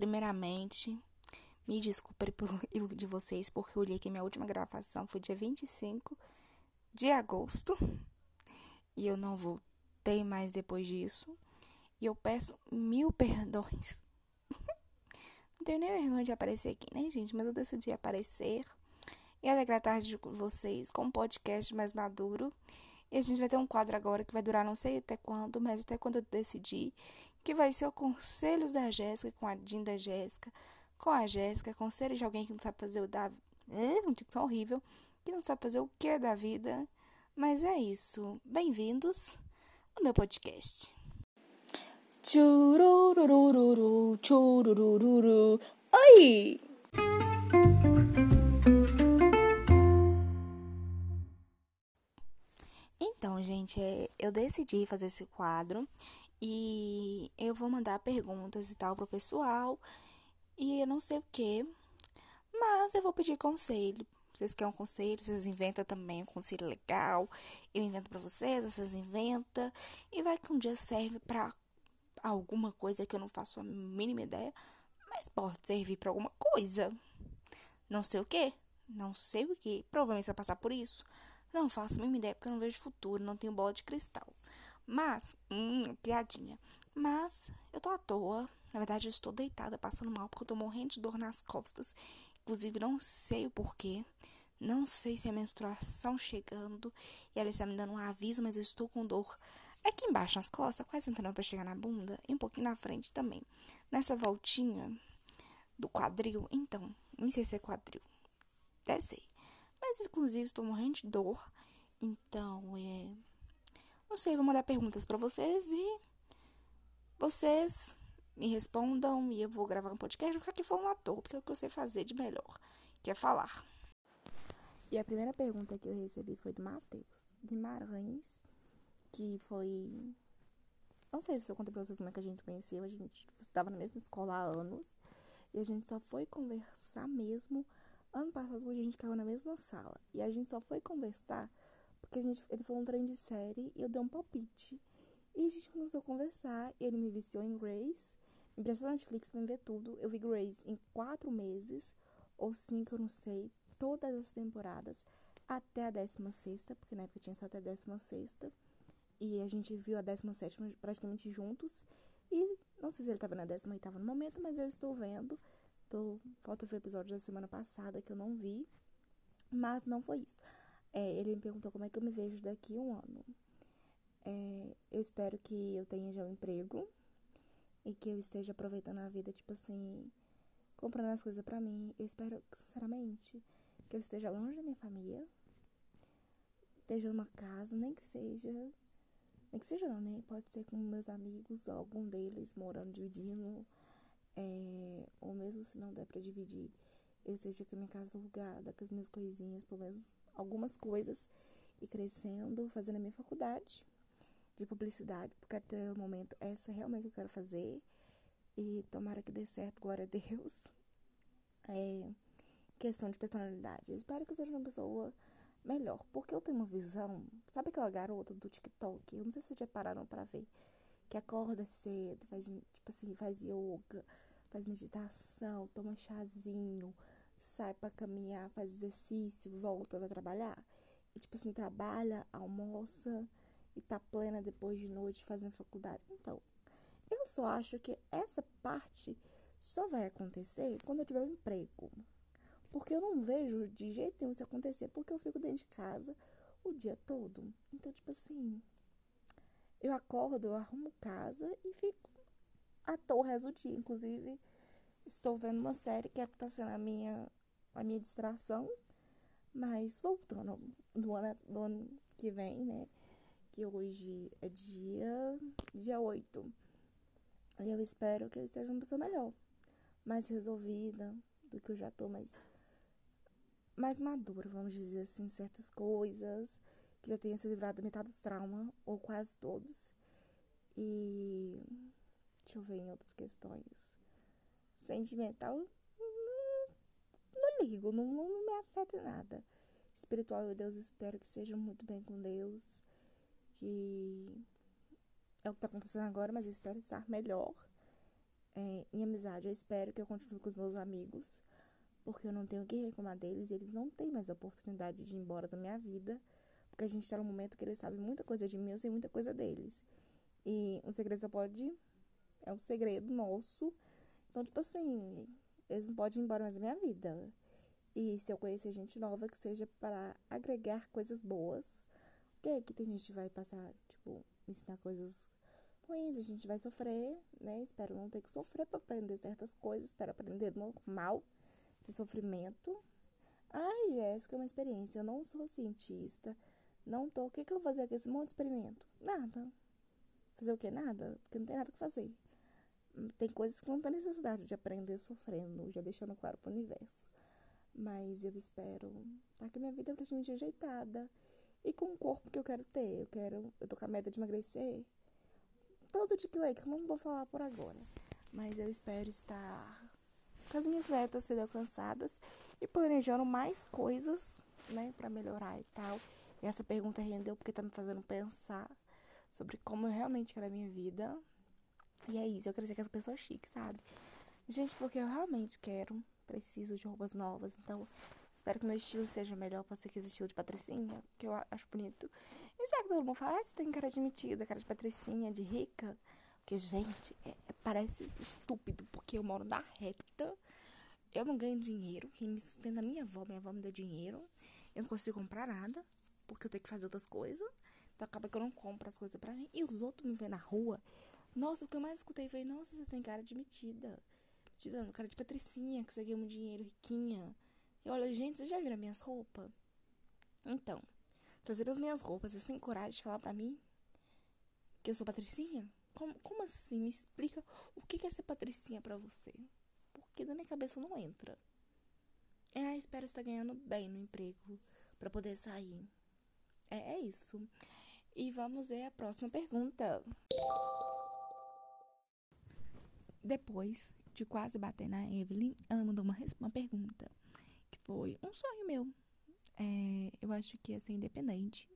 Primeiramente, me desculpe por de vocês, porque eu olhei que minha última gravação foi dia 25 de agosto. E eu não voltei mais depois disso. E eu peço mil perdões. não tenho nem vergonha de aparecer aqui, né, gente? Mas eu decidi aparecer e alegrar a tarde de vocês com um podcast mais maduro. E a gente vai ter um quadro agora que vai durar não sei até quando, mas até quando eu decidir, que vai ser o Conselhos da Jéssica com a Jean da Jéssica, com a Jéssica, conselhos de alguém que não sabe fazer o da. Uma dicção horrível, que não sabe fazer o que é da vida. Mas é isso. Bem-vindos ao meu podcast. Chururururu, chururururu. Oi! Então, gente, é, eu decidi fazer esse quadro e eu vou mandar perguntas e tal pro pessoal e eu não sei o que, mas eu vou pedir conselho. Vocês querem um conselho, vocês inventam também um conselho legal. Eu invento para vocês, vocês inventam e vai que um dia serve para alguma coisa que eu não faço a mínima ideia, mas pode servir para alguma coisa. Não sei o que, não sei o que. Provavelmente vai passar por isso. Não faço a mínima ideia porque eu não vejo futuro, não tenho bola de cristal. Mas, hum, piadinha. Mas eu tô à toa. Na verdade, eu estou deitada, passando mal, porque eu tô morrendo de dor nas costas. Inclusive, não sei o porquê. Não sei se é menstruação chegando e ela está me dando um aviso, mas eu estou com dor aqui embaixo nas costas, quase entrando para chegar na bunda e um pouquinho na frente também. Nessa voltinha do quadril, então, nem sei se é quadril. Deve ser. Mas, inclusive, estou morrendo de dor. Então, é. Não sei, vou mandar perguntas para vocês e vocês me respondam e eu vou gravar um podcast. Vou ficar aqui falando à toa, porque é o que eu sei fazer de melhor, que é falar. E a primeira pergunta que eu recebi foi do Matheus Guimarães, que foi. Não sei se eu contei pra vocês como é que a gente se conheceu. A gente estava na mesma escola há anos. E a gente só foi conversar mesmo Ano passado a gente caiu na mesma sala e a gente só foi conversar porque a gente, ele falou um trem de série e eu dei um palpite. E a gente começou a conversar, ele me viciou em Grace, me prestou na Netflix pra me ver tudo. Eu vi Grace em quatro meses, ou cinco, eu não sei, todas as temporadas, até a décima sexta, porque na época tinha só até a décima sexta. E a gente viu a décima sétima praticamente juntos. E não sei se ele estava na décima oitava no momento, mas eu estou vendo. Tô, falta ver o episódio da semana passada que eu não vi. Mas não foi isso. É, ele me perguntou como é que eu me vejo daqui um ano. É, eu espero que eu tenha já um emprego e que eu esteja aproveitando a vida, tipo assim, comprando as coisas para mim. Eu espero, sinceramente, que eu esteja longe da minha família, esteja numa casa, nem que seja, nem que seja não, né? Pode ser com meus amigos, algum deles morando, dividindo é, ou mesmo se não der para dividir, eu seja com a minha casa alugada, com as minhas coisinhas, pelo menos algumas coisas, e crescendo, fazendo a minha faculdade de publicidade, porque até o momento essa realmente eu quero fazer. E tomara que dê certo, glória a Deus. É, questão de personalidade. Eu espero que eu seja uma pessoa melhor, porque eu tenho uma visão. Sabe aquela garota do TikTok? Eu não sei se vocês já pararam para ver que acorda cedo, faz, tipo assim, faz yoga, faz meditação, toma chazinho, sai para caminhar, faz exercício, volta, vai trabalhar. E, tipo assim, trabalha, almoça e tá plena depois de noite fazendo faculdade. Então, eu só acho que essa parte só vai acontecer quando eu tiver um emprego. Porque eu não vejo de jeito nenhum isso acontecer, porque eu fico dentro de casa o dia todo. Então, tipo assim, eu acordo, eu arrumo casa e fico à toa o resto do dia. Inclusive, estou vendo uma série que é tá sendo a minha, a minha distração. Mas voltando do ano, do ano que vem, né? Que hoje é dia, dia 8. E eu espero que eu esteja uma pessoa melhor. Mais resolvida do que eu já tô, mais, mais madura, vamos dizer assim, certas coisas que já tenha se livrado da metade dos traumas, ou quase todos. E deixa eu ver em outras questões. Sentimental, não, não ligo, não, não me afeta nada. Espiritual, eu Deus, espero que seja muito bem com Deus. Que é o que está acontecendo agora, mas eu espero estar melhor. É, em amizade, eu espero que eu continue com os meus amigos, porque eu não tenho o que reclamar deles e eles não têm mais a oportunidade de ir embora da minha vida, porque a gente está num momento que eles sabem muita coisa de mim, eu sei muita coisa deles. E um segredo só pode. É um segredo nosso. Então, tipo assim, eles não podem ir embora mais da minha vida. E se eu conhecer gente nova, que seja para agregar coisas boas. Porque que tem gente que vai passar, tipo, ensinar coisas ruins, a gente vai sofrer, né? Espero não ter que sofrer para aprender certas coisas, espero aprender normal, de sofrimento. Ai, Jéssica, é uma experiência. Eu não sou cientista, não tô. O que, que eu vou fazer com esse monte de experimento? Nada. Fazer o que? Nada, porque não tem nada que fazer. Tem coisas que não tem necessidade de aprender sofrendo, já deixando claro pro universo. Mas eu espero tá que minha vida é praticamente ajeitada e com o corpo que eu quero ter. Eu quero, eu tô com a meta de emagrecer. Todo de que eu não vou falar por agora, mas eu espero estar com as minhas metas sendo alcançadas e planejando mais coisas, né, para melhorar e tal. E essa pergunta rendeu porque tá me fazendo pensar sobre como eu realmente quero a minha vida. E é isso, eu quero ser essa pessoa chique, sabe? Gente, porque eu realmente quero preciso de roupas novas, então espero que meu estilo seja melhor. Pode ser que esse estilo de patricinha, que eu acho bonito. E já que todo mundo fala, ah, você tem cara de metida, cara de patricinha, de rica. Porque, gente, é, é, parece estúpido, porque eu moro na reta. Eu não ganho dinheiro. Quem me sustenta é minha avó. Minha avó me dá dinheiro. Eu não consigo comprar nada, porque eu tenho que fazer outras coisas. Então acaba que eu não compro as coisas pra mim. E os outros me veem na rua. Nossa, o que eu mais escutei foi, nossa, você tem cara de metida tirando cara de patricinha, que você ganha muito dinheiro, riquinha. E olha, gente, vocês já viram minhas roupas? Então, vocês viram as minhas roupas, vocês têm coragem de falar pra mim que eu sou patricinha? Como, como assim? Me explica o que é ser patricinha pra você. Porque na minha cabeça não entra. É, ah, espero estar ganhando bem no emprego para poder sair. É, é isso. E vamos ver a próxima pergunta. Depois de quase bater na Evelyn, ela mandou uma, uma pergunta, que foi um sonho meu. É, eu acho que ia ser independente.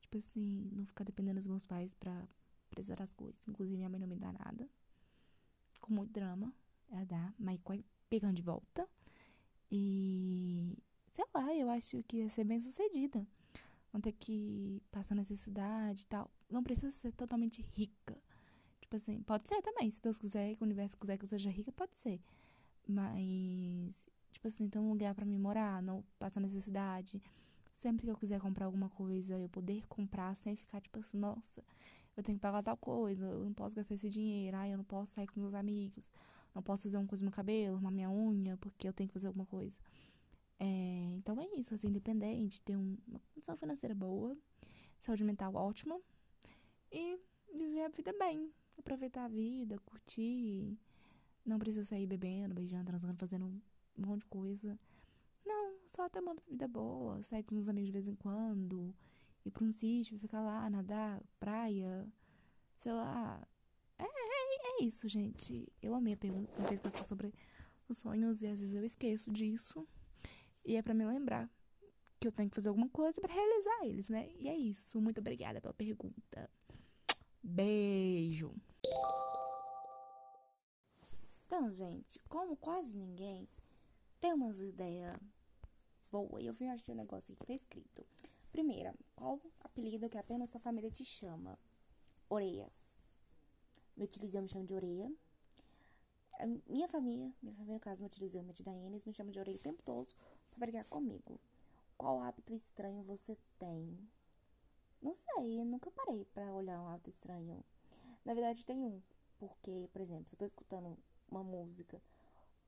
Tipo assim, não ficar dependendo dos meus pais pra precisar das coisas. Inclusive, minha mãe não me dá nada. Com muito drama, ela dá, mas pegando de volta. E sei lá, eu acho que ia ser bem sucedida. Não ter que passar necessidade e tal. Não precisa ser totalmente rica. Tipo assim, pode ser também. Se Deus quiser, que o universo quiser que eu seja rica, pode ser. Mas, tipo assim, ter um lugar para me morar, não passar necessidade. Sempre que eu quiser comprar alguma coisa, eu poder comprar sem ficar, tipo assim, nossa, eu tenho que pagar tal coisa, eu não posso gastar esse dinheiro, ai, eu não posso sair com meus amigos, não posso fazer uma coisa no meu cabelo, arrumar minha unha, porque eu tenho que fazer alguma coisa. É, então é isso, ser independente, ter um, uma condição financeira boa, saúde mental ótima e viver a vida bem aproveitar a vida, curtir. Não precisa sair bebendo, beijando, transando, fazendo um monte de coisa. Não, só ter uma vida boa, sair com os amigos de vez em quando, ir pra um sítio, ficar lá, nadar, praia, sei lá. É, é, é isso, gente. Eu amei a pergunta, pensar sobre os sonhos e às vezes eu esqueço disso. E é para me lembrar que eu tenho que fazer alguma coisa para realizar eles, né? E é isso. Muito obrigada pela pergunta. Beijo. Então, gente, como quase ninguém tem umas ideias boas, eu vim achar um negócio aqui que tá escrito. Primeira, qual apelido que apenas sua família te chama? Oreia. Meu utilizão me chama de Oreia. Minha família, minha família, no caso, meu utilizão, minha tia eles me chama de Oreia o tempo todo pra brigar comigo. Qual hábito estranho você tem? Não sei, nunca parei para olhar um hábito estranho. Na verdade, tem um. Porque, por exemplo, se eu tô escutando uma música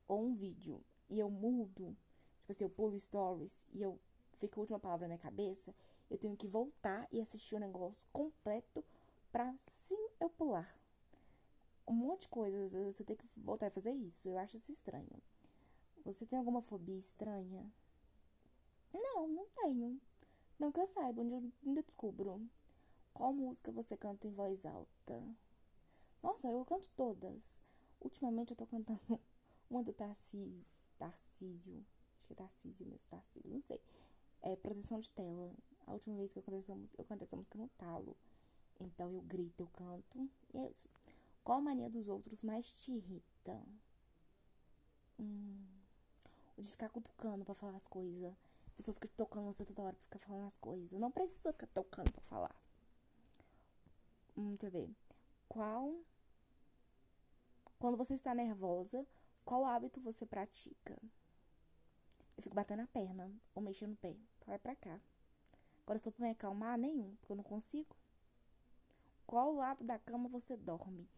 ou um vídeo e eu mudo, tipo assim, eu pulo stories e eu fico a última palavra na minha cabeça, eu tenho que voltar e assistir o negócio completo pra sim eu pular. Um monte de coisas, eu tenho que voltar a fazer isso. Eu acho isso estranho. Você tem alguma fobia estranha? Não, não tenho. Não que eu saiba, onde eu ainda descubro. Qual música você canta em voz alta? Nossa, eu canto todas. Ultimamente eu tô cantando uma do Tarcísio. Tarcísio. Acho que é Tarcísio mesmo, Tarcísio, não sei. É Proteção de Tela. A última vez que eu cantei essa música, eu cantei essa música no talo. Então eu grito, eu canto. E é isso. Qual mania dos outros mais te irrita? Hum, o de ficar cutucando pra falar as coisas. A pessoa fica tocando você toda hora pra ficar falando as coisas. Não precisa ficar tocando pra falar. Hum, deixa eu ver. Qual. Quando você está nervosa, qual hábito você pratica? Eu fico batendo a perna ou mexendo no pé. Vai pra cá. Agora, for pra me acalmar, nenhum, porque eu não consigo. Qual lado da cama você dorme?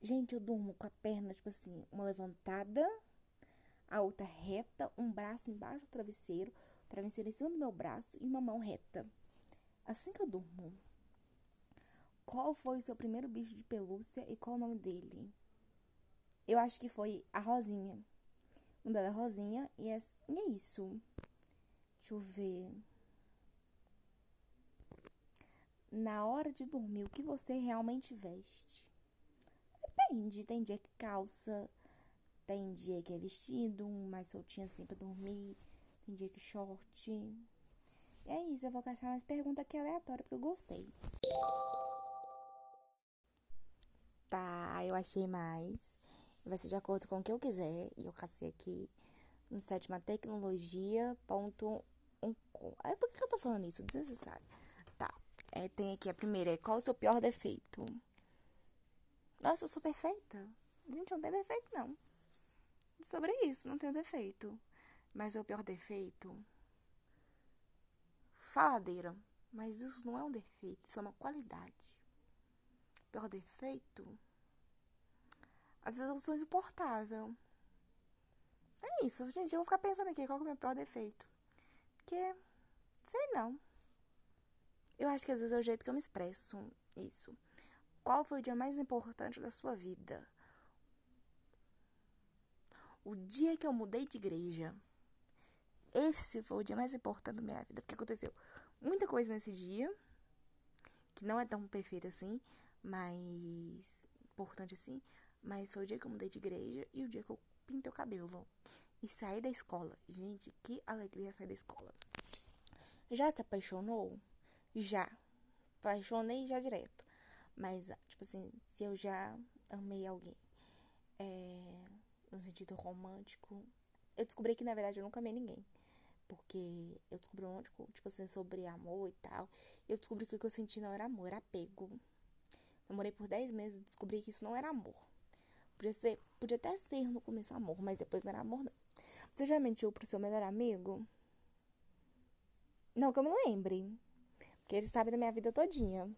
Gente, eu durmo com a perna, tipo assim, uma levantada, a outra reta, um braço embaixo do travesseiro, o travesseiro em cima do meu braço e uma mão reta. Assim que eu durmo. Qual foi o seu primeiro bicho de pelúcia e qual o nome dele? Eu acho que foi a Rosinha. O nome dela é Rosinha e é, e é isso. Deixa eu ver. Na hora de dormir, o que você realmente veste? Depende. Tem dia que calça, tem dia que é vestido, mais soltinho assim pra dormir. Tem dia que short. E é isso, eu vou caçar mais perguntas aqui aleatórias porque eu gostei. Tá, eu achei mais. Vai ser de acordo com o que eu quiser. E eu cacei aqui no sétima com. Aí por que eu tô falando isso? Desnecessário. Tá. É, tem aqui a primeira, é qual o seu pior defeito? Nossa, eu sou perfeita. Gente, não tem defeito, não. Sobre isso, não tenho defeito. Mas é o pior defeito. Faladeira. Mas isso não é um defeito, isso é uma qualidade. Pior defeito. Às vezes eu sou insuportável. É isso, gente. Eu vou ficar pensando aqui qual é o meu pior defeito. Porque, sei não. Eu acho que às vezes é o jeito que eu me expresso. Isso. Qual foi o dia mais importante da sua vida? O dia que eu mudei de igreja. Esse foi o dia mais importante da minha vida. Porque aconteceu muita coisa nesse dia. Que não é tão perfeito assim. Mas. Importante assim. Mas foi o dia que eu mudei de igreja e o dia que eu pintei o cabelo. E saí da escola. Gente, que alegria sair da escola. Já se apaixonou? Já. Apaixonei já direto. Mas, tipo assim, se eu já amei alguém é, no sentido romântico, eu descobri que na verdade eu nunca amei ninguém. Porque eu descobri um monte de tipo assim, sobre amor e tal. Eu descobri que o que eu senti não era amor, era apego. Namorei por 10 meses e descobri que isso não era amor. Podia, ser, podia até ser no começo amor, mas depois não era amor, não. Você já mentiu pro seu melhor amigo? Não que eu me lembre. Porque ele sabe da minha vida todinha.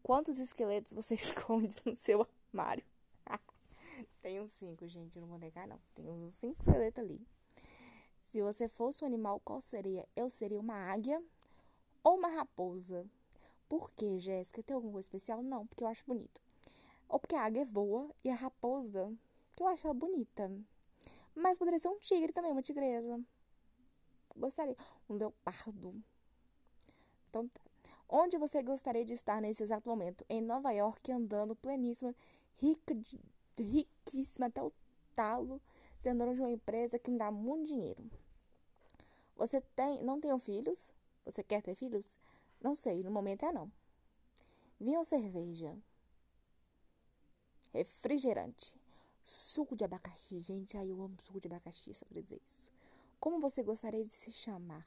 Quantos esqueletos você esconde no seu armário? Tem uns cinco, gente, não vou negar, não. Tem uns cinco esqueletos ali. Se você fosse um animal, qual seria? Eu seria uma águia ou uma raposa. Por quê, Jéssica? Tem coisa especial? Não, porque eu acho bonito. Ou porque a águia voa e a raposa, que eu acho ela bonita. Mas poderia ser um tigre também, uma tigresa. Gostaria. Um leopardo. Então, tá. Onde você gostaria de estar nesse exato momento? Em Nova York, andando pleníssima, rica de, riquíssima até o talo, sendo dona de uma empresa que me dá muito dinheiro. Você tem, não tem filhos? Você quer ter filhos? Não sei, no momento é não. Vinho ou cerveja? Refrigerante. Suco de abacaxi. Gente, ai, eu amo suco de abacaxi, só queria dizer isso. Como você gostaria de se chamar?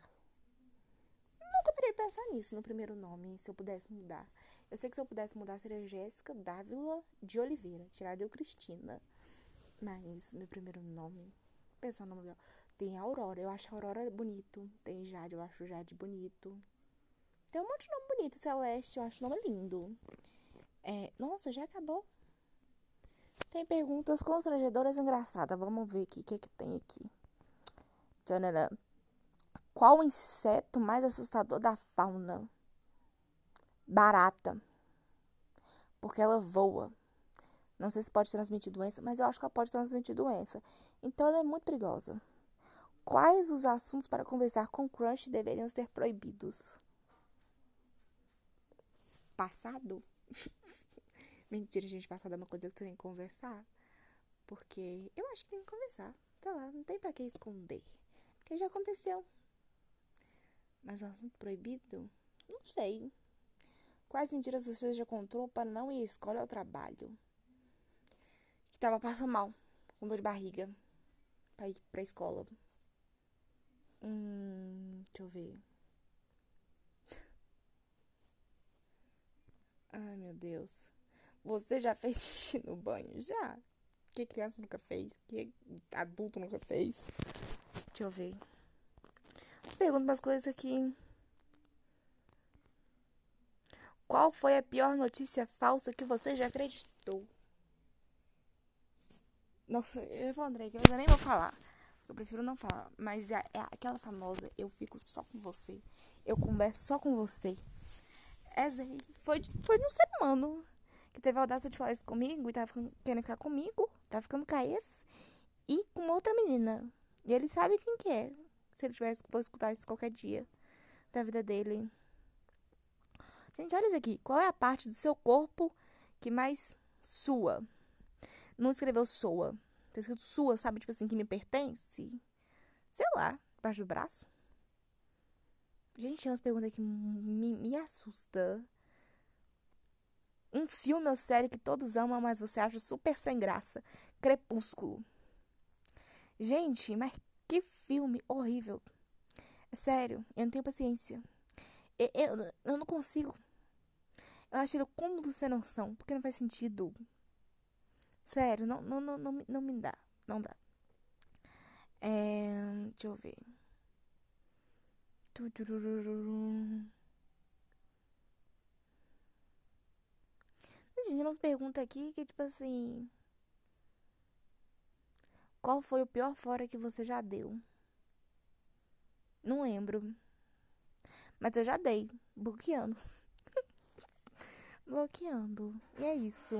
Nunca parei pensar nisso no primeiro nome, se eu pudesse mudar. Eu sei que se eu pudesse mudar seria Jéssica Dávila de Oliveira, tirar de eu Cristina. Mas meu primeiro nome, pensar no nome tem Aurora, eu acho Aurora bonito. Tem Jade, eu acho Jade bonito. Tem um monte de nome bonito. Celeste, eu acho o nome lindo. É, nossa, já acabou? Tem perguntas constrangedoras engraçadas. Vamos ver aqui o que, é que tem aqui. Tchanana. Qual o inseto mais assustador da fauna? Barata. Porque ela voa. Não sei se pode transmitir doença, mas eu acho que ela pode transmitir doença. Então ela é muito perigosa. Quais os assuntos para conversar com crush deveriam ser proibidos? Passado? Mentira, gente, passado é uma coisa que você tem que conversar. Porque eu acho que tem que conversar. Sei lá, não tem pra que esconder. Porque já aconteceu. Mas o assunto proibido? Não sei. Quais mentiras você já contou para não ir à escola ao trabalho? tava passando mal, com dor de barriga, pra ir pra escola. Hum, deixa eu ver. Ai, meu Deus. Você já fez xixi no banho? Já. Que criança nunca fez? Que adulto nunca fez? Deixa eu ver. Pergunta umas coisas aqui. Qual foi a pior notícia falsa que você já acreditou? Nossa, eu André, que eu nem vou falar. Eu prefiro não falar. Mas é, é, aquela famosa, eu fico só com você. Eu converso só com você. Essa aí foi, foi no ser humano que teve a audácia de falar isso comigo e tava ficando, querendo ficar comigo. Tava ficando com a ex e com outra menina. E ele sabe quem que é. Se ele tivesse for escutar isso qualquer dia da vida dele. Gente, olha isso aqui. Qual é a parte do seu corpo que mais sua? Não escreveu soa. Tá escrito sua, sabe? Tipo assim, que me pertence. Sei lá, debaixo do braço. Gente, tem umas perguntas que me, me assusta. Um filme ou série que todos amam, mas você acha super sem graça. Crepúsculo. Gente, mas que filme horrível. É sério, eu não tenho paciência. Eu, eu, eu não consigo. Eu acho ele como do sem noção, porque não faz sentido. Sério, não, não, não, não, não me dá. Não dá. É, deixa eu ver. Gente, umas perguntas aqui que, tipo assim. Qual foi o pior fora que você já deu? Não lembro. Mas eu já dei. Bloqueando. Bloqueando. E é isso.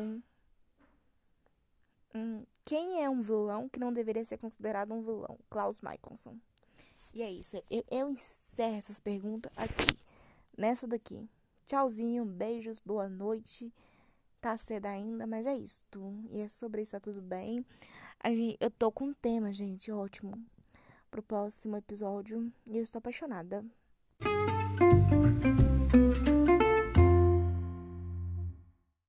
Hum, quem é um vilão que não deveria ser considerado um vilão? Klaus Michelson. E é isso. Eu, eu encerro essas perguntas aqui. Nessa daqui. Tchauzinho, beijos, boa noite. Tá cedo ainda, mas é isso. E é sobre isso, tá tudo bem. Eu tô com um tema, gente, ótimo. Pro próximo episódio. E eu estou apaixonada.